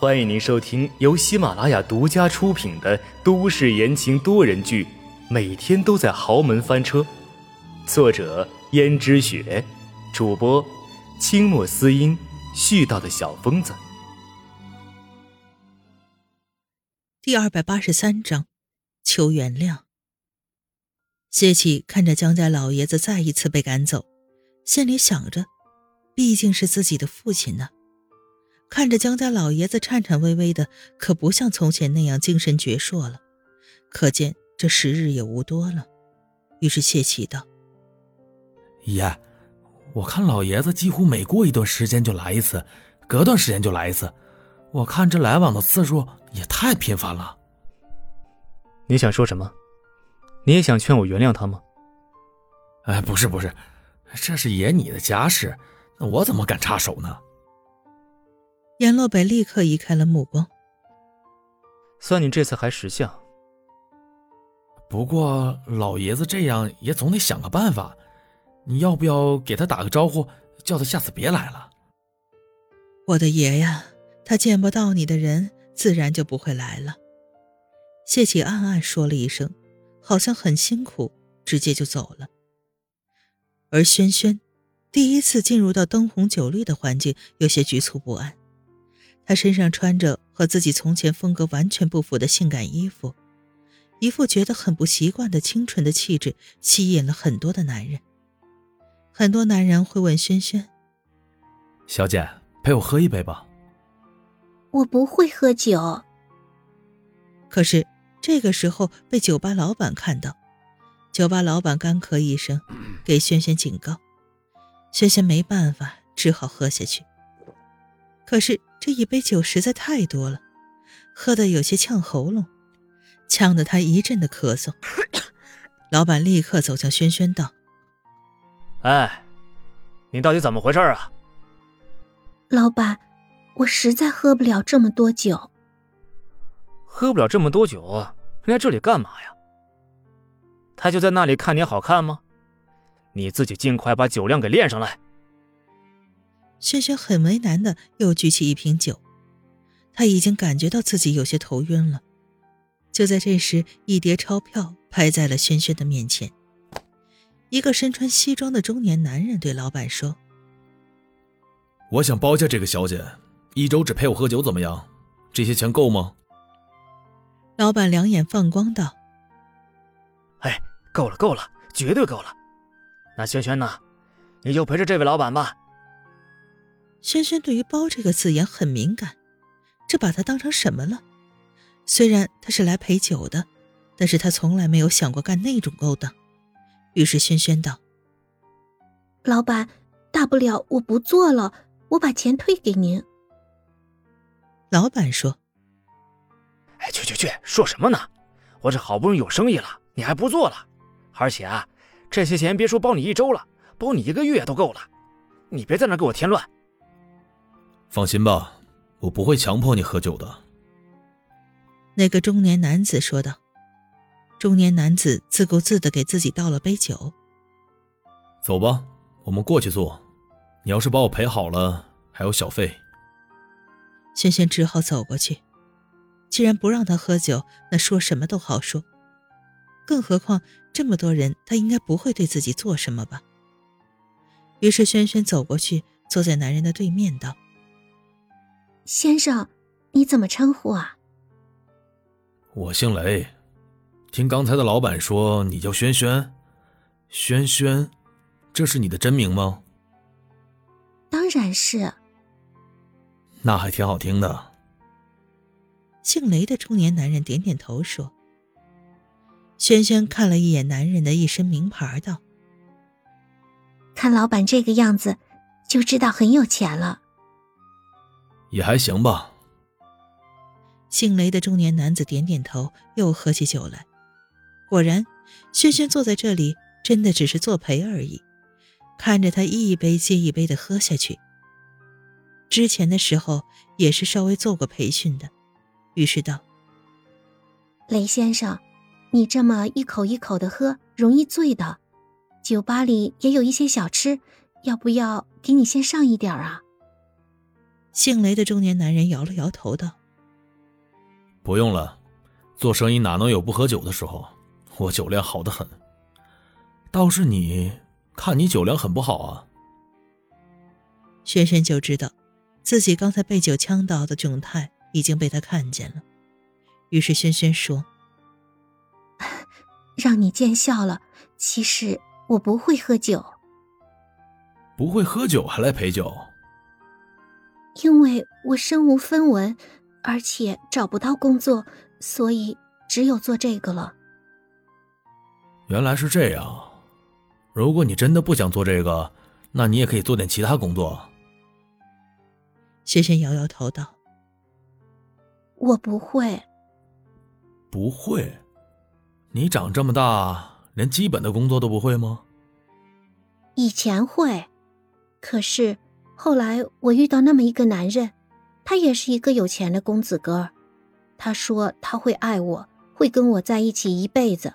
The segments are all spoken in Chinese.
欢迎您收听由喜马拉雅独家出品的都市言情多人剧《每天都在豪门翻车》，作者：胭脂雪，主播：清墨思音，絮叨的小疯子。第二百八十三章，求原谅。谢启看着江家老爷子再一次被赶走，心里想着，毕竟是自己的父亲呢。看着江家老爷子颤颤巍巍的，可不像从前那样精神矍铄了，可见这时日也无多了。于是谢启道：“爷，我看老爷子几乎每过一段时间就来一次，隔段时间就来一次，我看这来往的次数也太频繁了。你想说什么？”你也想劝我原谅他吗？哎，不是不是，这是爷你的家事，那我怎么敢插手呢？阎洛北立刻移开了目光。算你这次还识相。不过老爷子这样也总得想个办法，你要不要给他打个招呼，叫他下次别来了？我的爷呀，他见不到你的人，自然就不会来了。谢启暗暗说了一声。好像很辛苦，直接就走了。而轩轩第一次进入到灯红酒绿的环境，有些局促不安。他身上穿着和自己从前风格完全不符的性感衣服，一副觉得很不习惯的清纯的气质，吸引了很多的男人。很多男人会问轩轩：“小姐，陪我喝一杯吧。”我不会喝酒。可是。这个时候被酒吧老板看到，酒吧老板干咳一声，给轩轩警告。轩轩没办法，只好喝下去。可是这一杯酒实在太多了，喝的有些呛喉咙，呛得他一阵的咳嗽。老板立刻走向轩轩道：“哎，你到底怎么回事啊？”老板，我实在喝不了这么多酒。喝不了这么多酒，来这里干嘛呀？他就在那里看你好看吗？你自己尽快把酒量给练上来。轩轩很为难的又举起一瓶酒，他已经感觉到自己有些头晕了。就在这时，一叠钞票拍在了轩轩的面前。一个身穿西装的中年男人对老板说：“我想包下这个小姐，一周只陪我喝酒，怎么样？这些钱够吗？”老板两眼放光道：“哎，够了，够了，绝对够了。那轩轩呢？你就陪着这位老板吧。”轩轩对于“包”这个字眼很敏感，这把他当成什么了？虽然他是来陪酒的，但是他从来没有想过干那种勾当。于是轩轩道：“老板，大不了我不做了，我把钱退给您。”老板说。哎，去去去，说什么呢？我这好不容易有生意了，你还不做了？而且啊，这些钱别说包你一周了，包你一个月都够了。你别在那给我添乱。放心吧，我不会强迫你喝酒的。那个中年男子说道。中年男子自顾自的给自己倒了杯酒。走吧，我们过去坐。你要是把我陪好了，还有小费。轩轩只好走过去。既然不让他喝酒，那说什么都好说。更何况这么多人，他应该不会对自己做什么吧。于是轩轩走过去，坐在男人的对面，道：“先生，你怎么称呼啊？”“我姓雷，听刚才的老板说你叫轩轩，轩轩，这是你的真名吗？”“当然是。”“那还挺好听的。”姓雷的中年男人点点头说：“轩轩看了一眼男人的一身名牌，道：‘看老板这个样子，就知道很有钱了。’也还行吧。”姓雷的中年男子点点头，又喝起酒来。果然，轩轩坐在这里，真的只是作陪而已。看着他一杯接一杯的喝下去。之前的时候也是稍微做过培训的。于是道：“雷先生，你这么一口一口的喝，容易醉的。酒吧里也有一些小吃，要不要给你先上一点啊？”姓雷的中年男人摇了摇头道：“不用了，做生意哪能有不喝酒的时候？我酒量好的很。倒是你，看你酒量很不好啊。”轩轩就知道，自己刚才被酒呛到的窘态已经被他看见了，于是轩轩说：“让你见笑了。其实我不会喝酒，不会喝酒还来陪酒。”因为我身无分文，而且找不到工作，所以只有做这个了。原来是这样，如果你真的不想做这个，那你也可以做点其他工作。轩轩摇摇头道：“我不会。”不会？你长这么大，连基本的工作都不会吗？以前会，可是。后来我遇到那么一个男人，他也是一个有钱的公子哥他说他会爱我，会跟我在一起一辈子，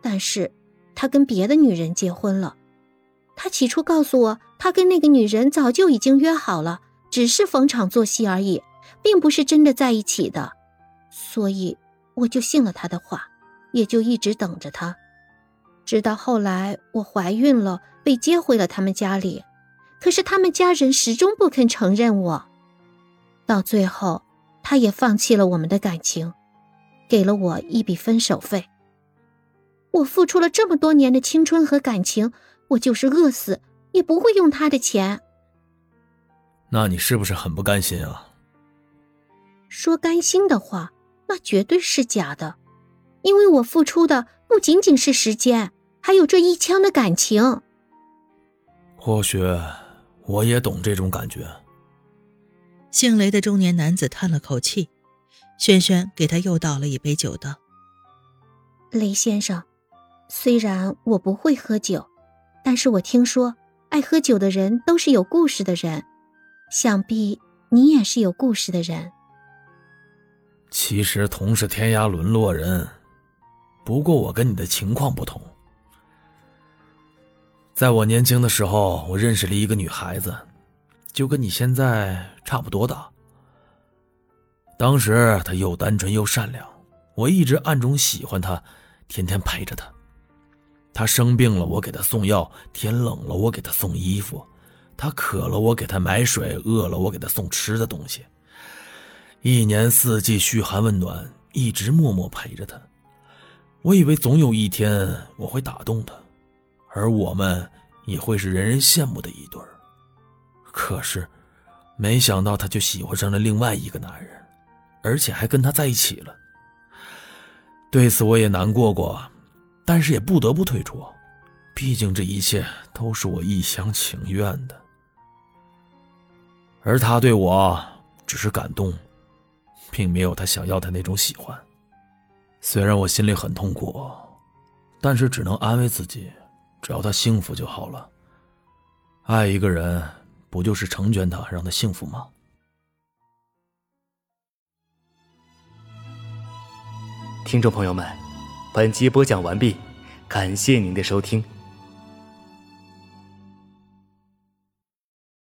但是，他跟别的女人结婚了。他起初告诉我，他跟那个女人早就已经约好了，只是逢场作戏而已，并不是真的在一起的。所以我就信了他的话，也就一直等着他，直到后来我怀孕了，被接回了他们家里。可是他们家人始终不肯承认我，到最后，他也放弃了我们的感情，给了我一笔分手费。我付出了这么多年的青春和感情，我就是饿死也不会用他的钱。那你是不是很不甘心啊？说甘心的话，那绝对是假的，因为我付出的不仅仅是时间，还有这一腔的感情。或许。我也懂这种感觉。姓雷的中年男子叹了口气，轩轩给他又倒了一杯酒，道：“雷先生，虽然我不会喝酒，但是我听说爱喝酒的人都是有故事的人，想必你也是有故事的人。其实同是天涯沦落人，不过我跟你的情况不同。”在我年轻的时候，我认识了一个女孩子，就跟你现在差不多大。当时她又单纯又善良，我一直暗中喜欢她，天天陪着她。她生病了，我给她送药；天冷了，我给她送衣服；她渴了，我给她买水；饿了，我给她送吃的东西。一年四季嘘寒问暖，一直默默陪着她。我以为总有一天我会打动她。而我们也会是人人羡慕的一对儿，可是，没想到他就喜欢上了另外一个男人，而且还跟他在一起了。对此我也难过过，但是也不得不退出，毕竟这一切都是我一厢情愿的。而他对我只是感动，并没有他想要的那种喜欢。虽然我心里很痛苦，但是只能安慰自己。只要他幸福就好了。爱一个人，不就是成全他，让他幸福吗？听众朋友们，本集播讲完毕，感谢您的收听。